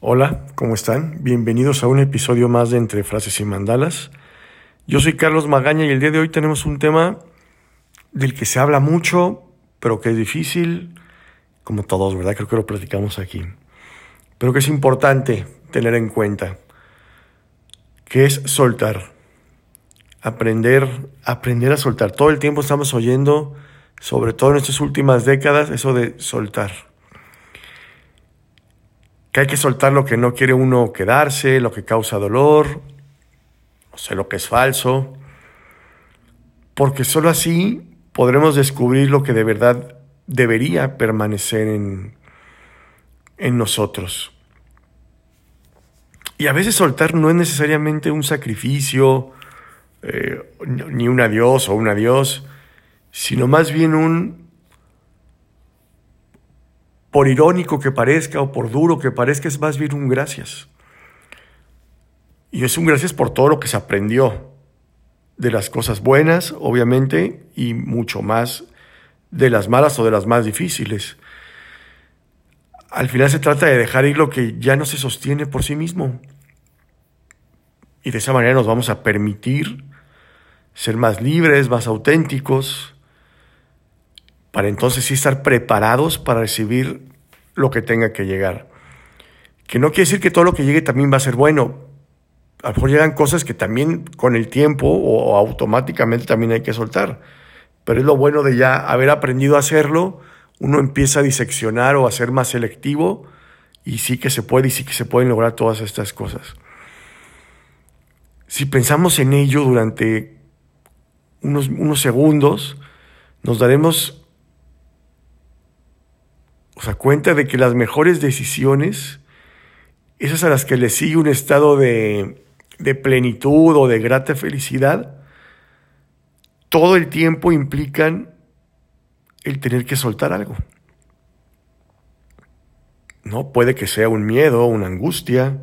Hola, ¿cómo están? Bienvenidos a un episodio más de Entre Frases y Mandalas. Yo soy Carlos Magaña y el día de hoy tenemos un tema del que se habla mucho, pero que es difícil, como todos, ¿verdad? Creo que lo platicamos aquí. Pero que es importante tener en cuenta, que es soltar. Aprender, aprender a soltar. Todo el tiempo estamos oyendo, sobre todo en estas últimas décadas, eso de soltar que hay que soltar lo que no quiere uno quedarse, lo que causa dolor, o sea, lo que es falso, porque solo así podremos descubrir lo que de verdad debería permanecer en, en nosotros. Y a veces soltar no es necesariamente un sacrificio, eh, ni un adiós o un adiós, sino más bien un por irónico que parezca o por duro que parezca, es más bien un gracias. Y es un gracias por todo lo que se aprendió, de las cosas buenas, obviamente, y mucho más de las malas o de las más difíciles. Al final se trata de dejar ir lo que ya no se sostiene por sí mismo. Y de esa manera nos vamos a permitir ser más libres, más auténticos, para entonces sí estar preparados para recibir lo que tenga que llegar. Que no quiere decir que todo lo que llegue también va a ser bueno. A lo mejor llegan cosas que también con el tiempo o, automáticamente también hay que soltar. Pero es lo bueno de ya haber aprendido a hacerlo, uno empieza a diseccionar o a ser más selectivo y sí que se puede y sí que se pueden lograr todas estas cosas. Si pensamos en ello durante unos, unos segundos, nos daremos o sea, cuenta de que las mejores decisiones, esas a las que le sigue un estado de, plenitud o de grata felicidad, todo el tiempo implican el tener que soltar algo. ¿No? Puede que sea un miedo, una angustia,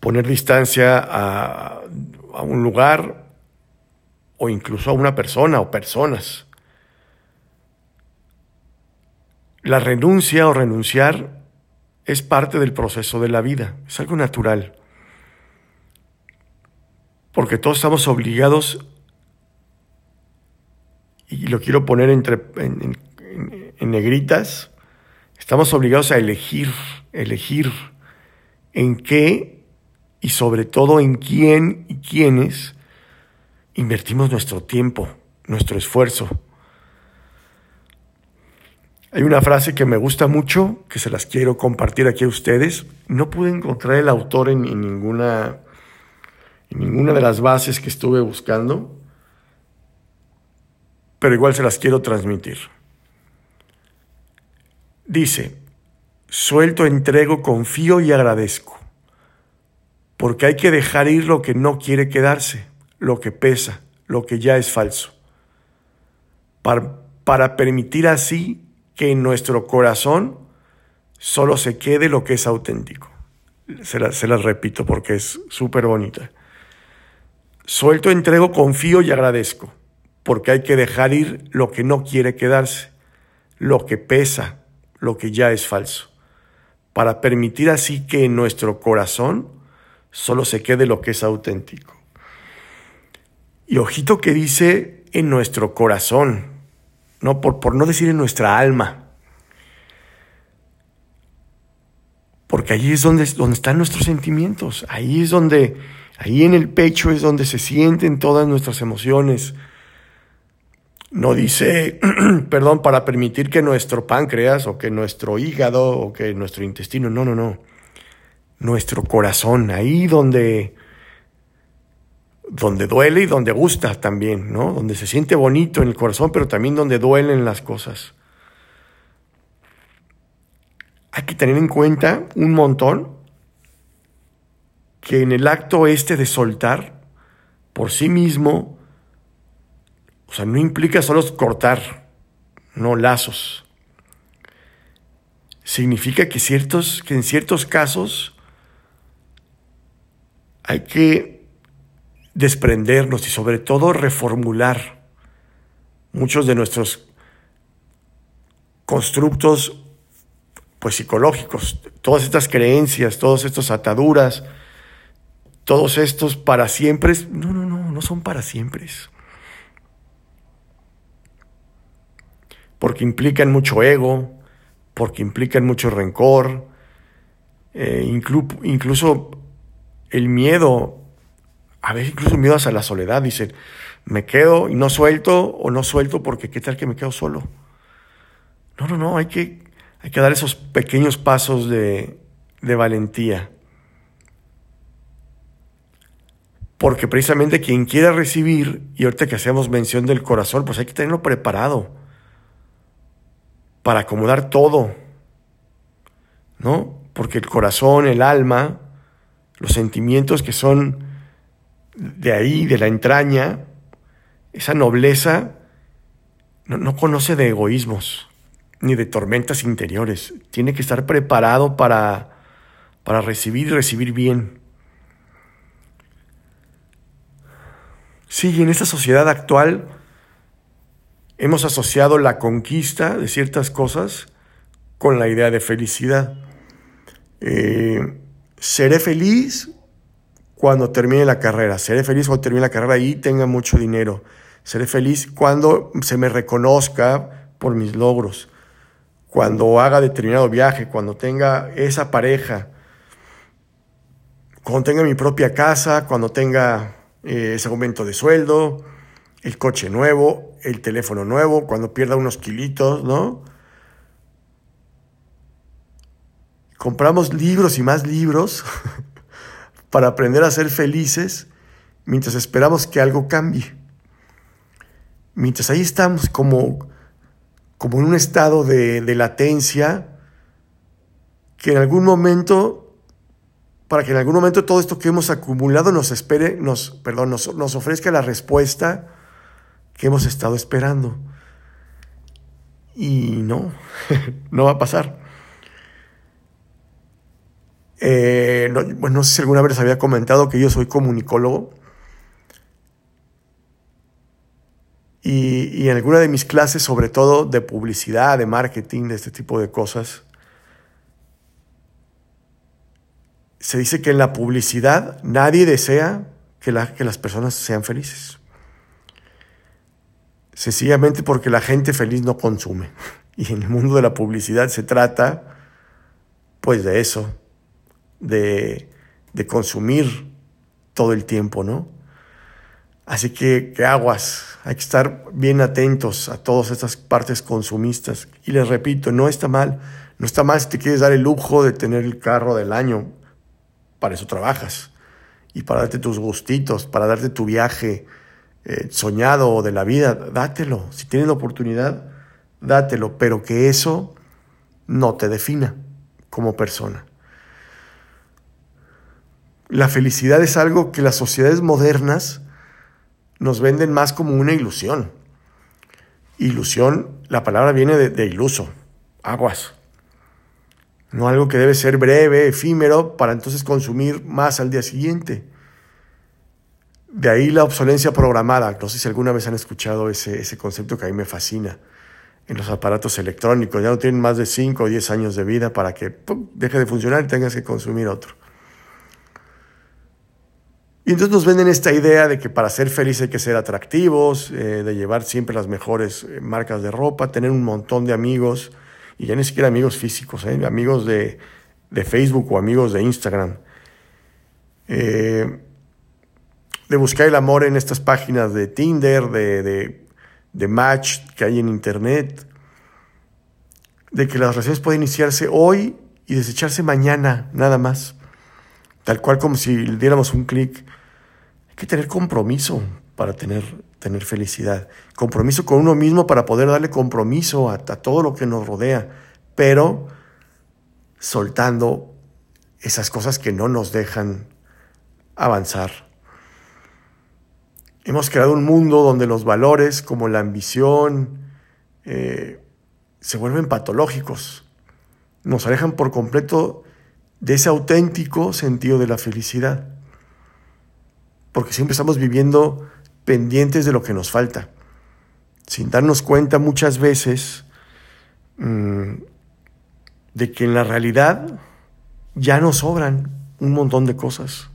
poner distancia a un lugar o incluso a una persona o personas. La renuncia o renunciar es parte del proceso de la vida, es algo natural. Porque todos estamos obligados, y lo quiero poner entre, en, en negritas, estamos obligados a elegir, elegir en qué y sobre todo en quién y quiénes invertimos nuestro tiempo, nuestro esfuerzo. Hay una frase que me gusta mucho, que se las quiero compartir aquí a ustedes. No pude encontrar el autor en, ninguna, ninguna de las bases que estuve buscando, pero igual se las quiero transmitir. Dice, suelto, entrego, confío y agradezco, porque hay que dejar ir lo que no quiere quedarse, lo que pesa, lo que ya es falso, para, para permitir así que en nuestro corazón solo se quede lo que es auténtico. Se las, repito porque es súper bonita. Suelto, entrego, confío y agradezco, porque hay que dejar ir lo que no quiere quedarse, lo que pesa, lo que ya es falso, para permitir así que en nuestro corazón solo se quede lo que es auténtico. Y ojito que dice en nuestro corazón, no, por, por no decir en nuestra alma. Porque allí es donde, donde están nuestros sentimientos, ahí es donde, ahí en el pecho es donde se sienten todas nuestras emociones. No dice, perdón, para permitir que nuestro páncreas o que nuestro hígado o que nuestro intestino, no, no, no. Nuestro corazón, ahí donde, donde duele y donde gusta también, ¿no? Donde se siente bonito en el corazón, pero también donde duelen las cosas. Hay que tener en cuenta un montón que en el acto este de soltar por sí mismo, o sea, no implica solo cortar, no lazos. Significa que, ciertos, que en ciertos casos hay que desprendernos y sobre todo reformular muchos de nuestros constructos pues psicológicos, todas estas creencias, todas estas ataduras, todos estos para siempre, no, no, no, no son para siempre. Porque implican mucho ego, porque implican mucho rencor, eh, incluso el miedo, a veces incluso miedo hacia la soledad, dicen, me quedo y no suelto o no suelto porque qué tal que me quedo solo. No, no, no, hay que, hay que dar esos pequeños pasos de, de valentía. Porque precisamente quien quiera recibir, y ahorita que hacemos mención del corazón, pues hay que tenerlo preparado para acomodar todo, ¿no? Porque el corazón, el alma, los sentimientos que son de ahí, de la entraña, esa nobleza no, conoce de egoísmos ni de tormentas interiores. Tiene que estar preparado para, para recibir y recibir bien. Sí, en esta sociedad actual hemos asociado la conquista de ciertas cosas con la idea de felicidad. Eh, seré feliz cuando termine la carrera, seré feliz cuando termine la carrera y tenga mucho dinero, seré feliz cuando se me reconozca por mis logros, cuando haga determinado viaje, cuando tenga esa pareja, cuando tenga mi propia casa, cuando tenga eh, ese aumento de sueldo, el coche nuevo, el teléfono nuevo, cuando pierda unos kilitos, ¿no? Compramos libros y más libros para aprender a ser felices mientras esperamos que algo cambie. Mientras ahí estamos como, como en un estado de, latencia, que en algún momento, para que en algún momento todo esto que hemos acumulado nos espere, nos, perdón, nos, nos ofrezca la respuesta que hemos estado esperando. Y no, no va a pasar. Eh, no, no sé si alguna vez había comentado que yo soy comunicólogo. Y, en alguna de mis clases, sobre todo de publicidad, de marketing, de este tipo de cosas, se dice que en la publicidad nadie desea que, que las personas sean felices. Sencillamente porque la gente feliz no consume. Y en el mundo de la publicidad se trata, pues, de eso, de, consumir todo el tiempo, ¿no? Así que, que aguas, hay que estar bien atentos a todas estas partes consumistas. Y les repito, no está mal, no está mal si te quieres dar el lujo de tener el carro del año, para eso trabajas. Y para darte tus gustitos, para darte tu viaje eh, soñado de la vida, dátelo. Si tienes la oportunidad, dátelo, pero que eso no te defina como persona. La felicidad es algo que las sociedades modernas nos venden más como una ilusión. Ilusión, la palabra viene de, iluso, aguas. No algo que debe ser breve, efímero, para entonces consumir más al día siguiente. De ahí la obsolencia programada. No sé si alguna vez han escuchado ese, ese concepto que a mí me fascina. En los aparatos electrónicos ya no tienen más de 5 o 10 años de vida para que deje de funcionar y tengas que consumir otro. Y entonces nos venden esta idea de que para ser feliz hay que ser atractivos, eh, de llevar siempre las mejores eh, marcas de ropa, tener un montón de amigos, y ya ni siquiera amigos físicos, ¿eh? amigos de, Facebook o amigos de Instagram. de buscar el amor en estas páginas de Tinder, de, de Match que hay en Internet, de que las relaciones pueden iniciarse hoy y desecharse mañana, nada más. Tal cual como si le diéramos un clic hay que tener compromiso para tener, tener felicidad. Compromiso con uno mismo para poder darle compromiso a, todo lo que nos rodea, pero soltando esas cosas que no nos dejan avanzar. Hemos creado un mundo donde los valores como la ambición eh, se vuelven patológicos. Nos alejan por completo de ese auténtico sentido de la felicidad porque siempre estamos viviendo pendientes de lo que nos falta, sin darnos cuenta muchas veces mm, de que en la realidad ya nos sobran un montón de cosas.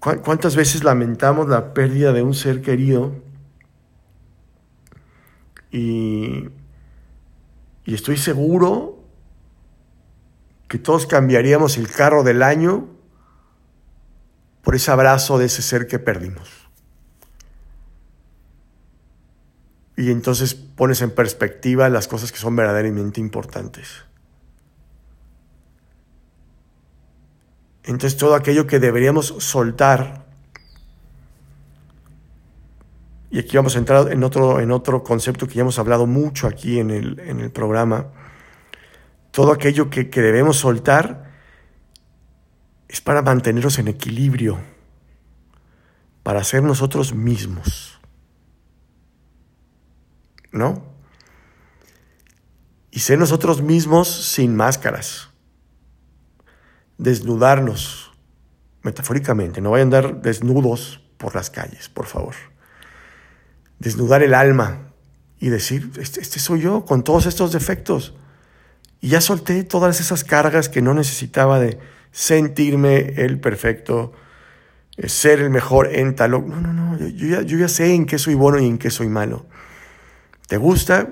¿Cuántas veces lamentamos la pérdida de un ser querido? Y, y, estoy seguro que todos cambiaríamos el carro del año por ese abrazo de ese ser que perdimos. Y entonces pones en perspectiva las cosas que son verdaderamente importantes. Entonces todo aquello que deberíamos soltar, y aquí vamos a entrar en otro, en otro concepto que ya hemos hablado mucho aquí en el, en el programa, todo aquello que, que debemos soltar es para mantenernos en equilibrio, para ser nosotros mismos. ¿No? Y ser nosotros mismos sin máscaras desnudarnos, metafóricamente, no vayan a andar desnudos por las calles, por favor. Desnudar el alma y decir, este, este, soy yo con todos estos defectos. Y ya solté todas esas cargas que no necesitaba de sentirme el perfecto, eh, ser el mejor en tal. No, no, no, yo ya, yo ya sé en qué soy bueno y en qué soy malo. ¿Te gusta?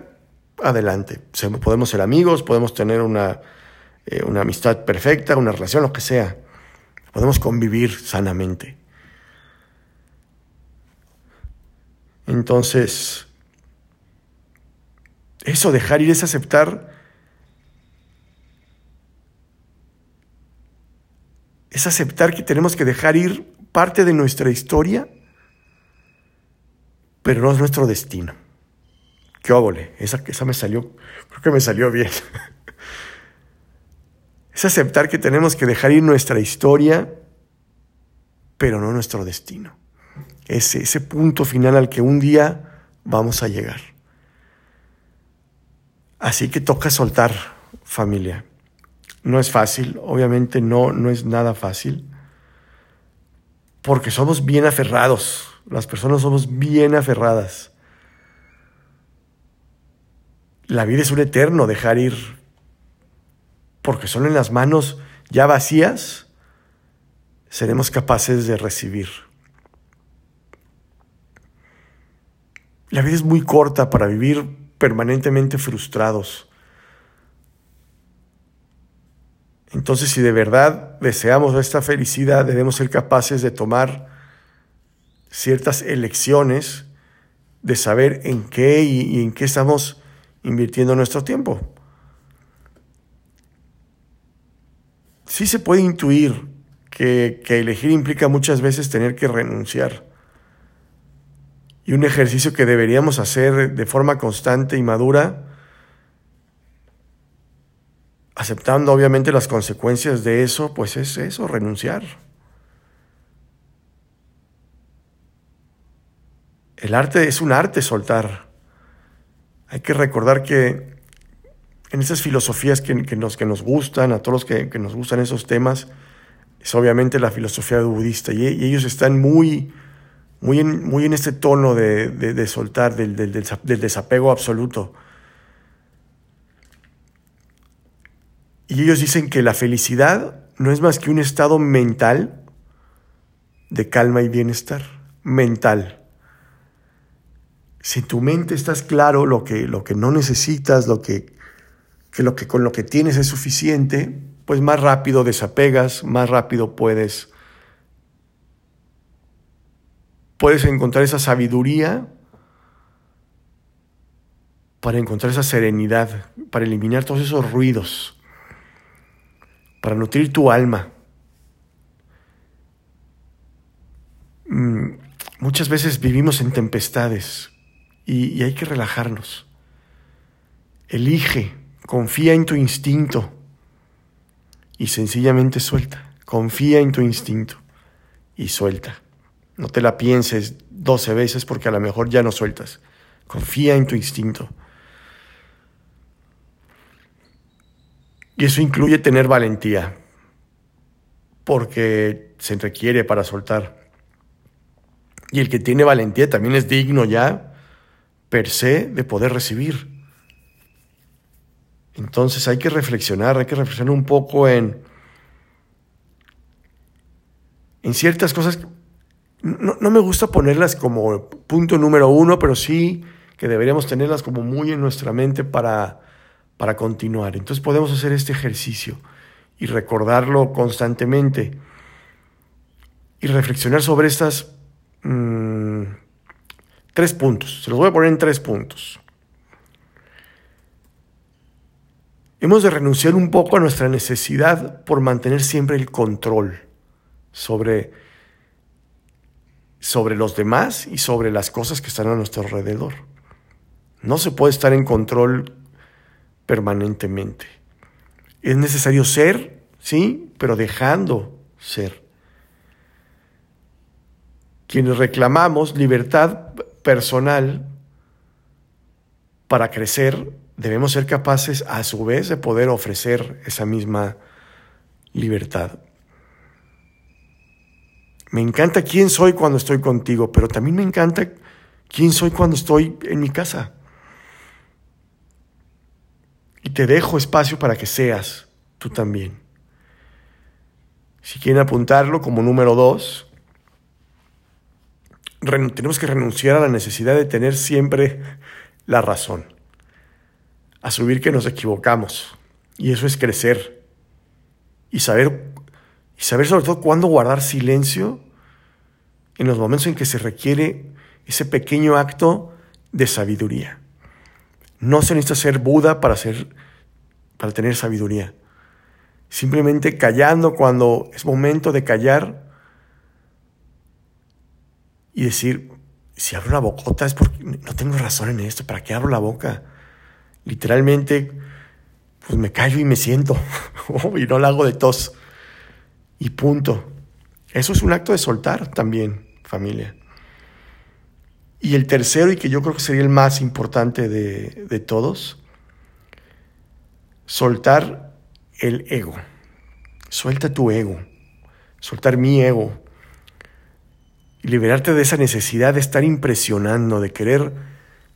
Adelante. Podemos ser amigos, podemos tener una eh, una amistad perfecta, una relación, lo que sea. Podemos convivir sanamente. Entonces, eso, dejar ir es aceptar, es aceptar que tenemos que dejar ir parte de nuestra historia, pero no es nuestro destino. Qué óvole, esa, esa me salió, creo que me salió bien. Es aceptar que tenemos que dejar ir nuestra historia, pero no nuestro destino. Ese, ese punto final al que un día vamos a llegar. Así que toca soltar, familia. No es fácil, obviamente no, no es nada fácil, porque somos bien aferrados, las personas somos bien aferradas. La vida es un eterno dejar ir porque solo en las manos ya vacías seremos capaces de recibir. La vida es muy corta para vivir permanentemente frustrados. Entonces, si de verdad deseamos esta felicidad, debemos ser capaces de tomar ciertas elecciones, de saber en qué y, en qué estamos invirtiendo nuestro tiempo. sí se puede intuir que, elegir implica muchas veces tener que renunciar. Y un ejercicio que deberíamos hacer de forma constante y madura, aceptando obviamente las consecuencias de eso, pues es eso, renunciar. El arte es un arte soltar. Hay que recordar que en esas filosofías que, nos, que nos gustan, a todos los que, nos gustan esos temas, es obviamente la filosofía budista. Y, ellos están muy, muy, en, muy en este tono de, soltar, del, del, desapego absoluto. Y ellos dicen que la felicidad no es más que un estado mental de calma y bienestar. Mental. Si tu mente estás claro lo que, lo que no necesitas, lo que que, lo que con lo que tienes es suficiente, pues más rápido desapegas, más rápido puedes, puedes encontrar esa sabiduría para encontrar esa serenidad, para eliminar todos esos ruidos, para nutrir tu alma. Mm, muchas veces vivimos en tempestades y, y hay que relajarnos. Elige Confía en tu instinto y sencillamente suelta. Confía en tu instinto y suelta. No te la pienses 12 veces porque a lo mejor ya no sueltas. Confía en tu instinto. Y eso incluye tener valentía, porque se requiere para soltar. Y el que tiene valentía también es digno ya, per se, de poder recibir Entonces hay que reflexionar, hay que reflexionar un poco en, en ciertas cosas. No, no, me gusta ponerlas como punto número uno, pero sí que deberíamos tenerlas como muy en nuestra mente para, para continuar. Entonces podemos hacer este ejercicio y recordarlo constantemente y reflexionar sobre estas mmm, tres puntos. Se los voy a poner en tres puntos. Hemos de renunciar un poco a nuestra necesidad por mantener siempre el control sobre, sobre los demás y sobre las cosas que están a nuestro alrededor. No se puede estar en control permanentemente. Es necesario ser, sí, pero dejando ser. Quienes reclamamos libertad personal para crecer, debemos ser capaces a su vez de poder ofrecer esa misma libertad. Me encanta quién soy cuando estoy contigo, pero también me encanta quién soy cuando estoy en mi casa. Y te dejo espacio para que seas tú también. Si quieren apuntarlo como número dos, tenemos que renunciar a la necesidad de tener siempre la razón asumir que nos equivocamos. Y eso es crecer. Y saber, y saber sobre todo cuándo guardar silencio en los momentos en que se requiere ese pequeño acto de sabiduría. No se necesita ser Buda para, ser, para tener sabiduría. Simplemente callando cuando es momento de callar y decir, si abro la bocota es porque no tengo razón en esto, ¿para qué abro la boca? literalmente, pues me callo y me siento, y no la hago de tos. Y punto. Eso es un acto de soltar también, familia. Y el tercero, y que yo creo que sería el más importante de, de todos, soltar el ego. Suelta tu ego, soltar mi ego y liberarte de esa necesidad de estar impresionando, de querer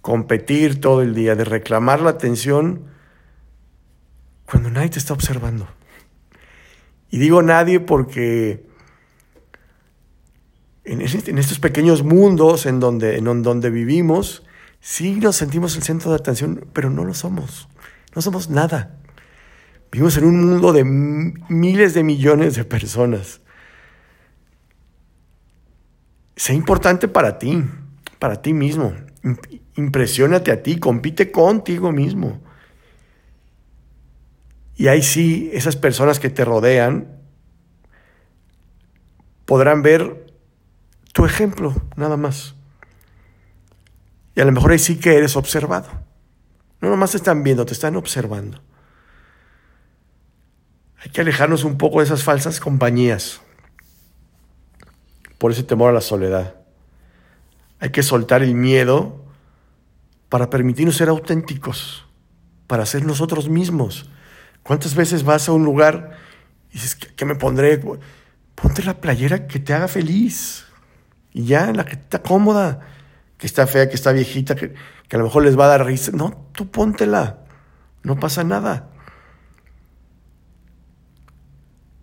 competir todo el día, de reclamar la atención cuando nadie te está observando. Y digo nadie porque en, estos pequeños mundos en donde, en donde vivimos, sí nos sentimos el centro de atención, pero no lo somos. No somos nada. Vivimos en un mundo de miles de millones de personas. Sea importante para ti, para ti mismo. Impresiónate a ti, compite contigo mismo. Y ahí sí, esas personas que te rodean podrán ver tu ejemplo, nada más. Y a lo mejor ahí sí que eres observado. No nomás te están viendo, te están observando. Hay que alejarnos un poco de esas falsas compañías. Por ese temor a la soledad. Hay que soltar el miedo para permitirnos ser auténticos, para ser nosotros mismos. ¿Cuántas veces vas a un lugar y dices, ¿qué, me pondré? Ponte la playera que te haga feliz. Y ya, la que está cómoda, que está fea, que está viejita, que, que a lo mejor les va a dar risa. No, tú póntela. No pasa nada.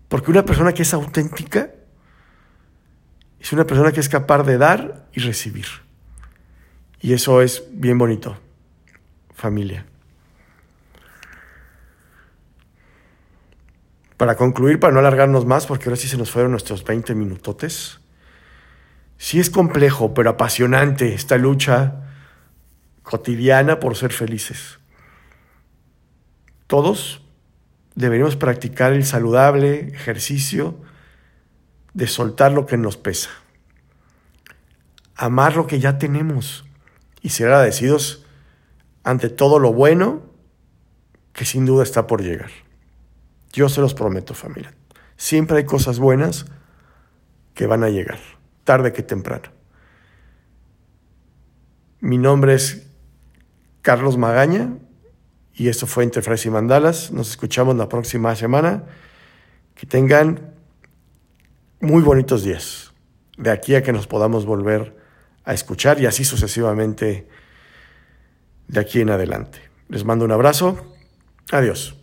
Porque una persona que es auténtica es una persona que es capaz de dar y recibir. Y eso es bien bonito, familia. Para concluir, para no alargarnos más, porque ahora sí se nos fueron nuestros 20 minutotes. Sí es complejo, pero apasionante esta lucha cotidiana por ser felices. Todos deberíamos practicar el saludable ejercicio de soltar lo que nos pesa. Amar lo que ya tenemos y ser agradecidos ante todo lo bueno que sin duda está por llegar. Yo se los prometo, familia. Siempre hay cosas buenas que van a llegar, tarde que temprano. Mi nombre es Carlos Magaña y esto fue Entre Frases y Mandalas. Nos escuchamos la próxima semana. Que tengan muy bonitos días. De aquí a que nos podamos volver a escuchar y así sucesivamente de aquí en adelante. Les mando un abrazo Adiós.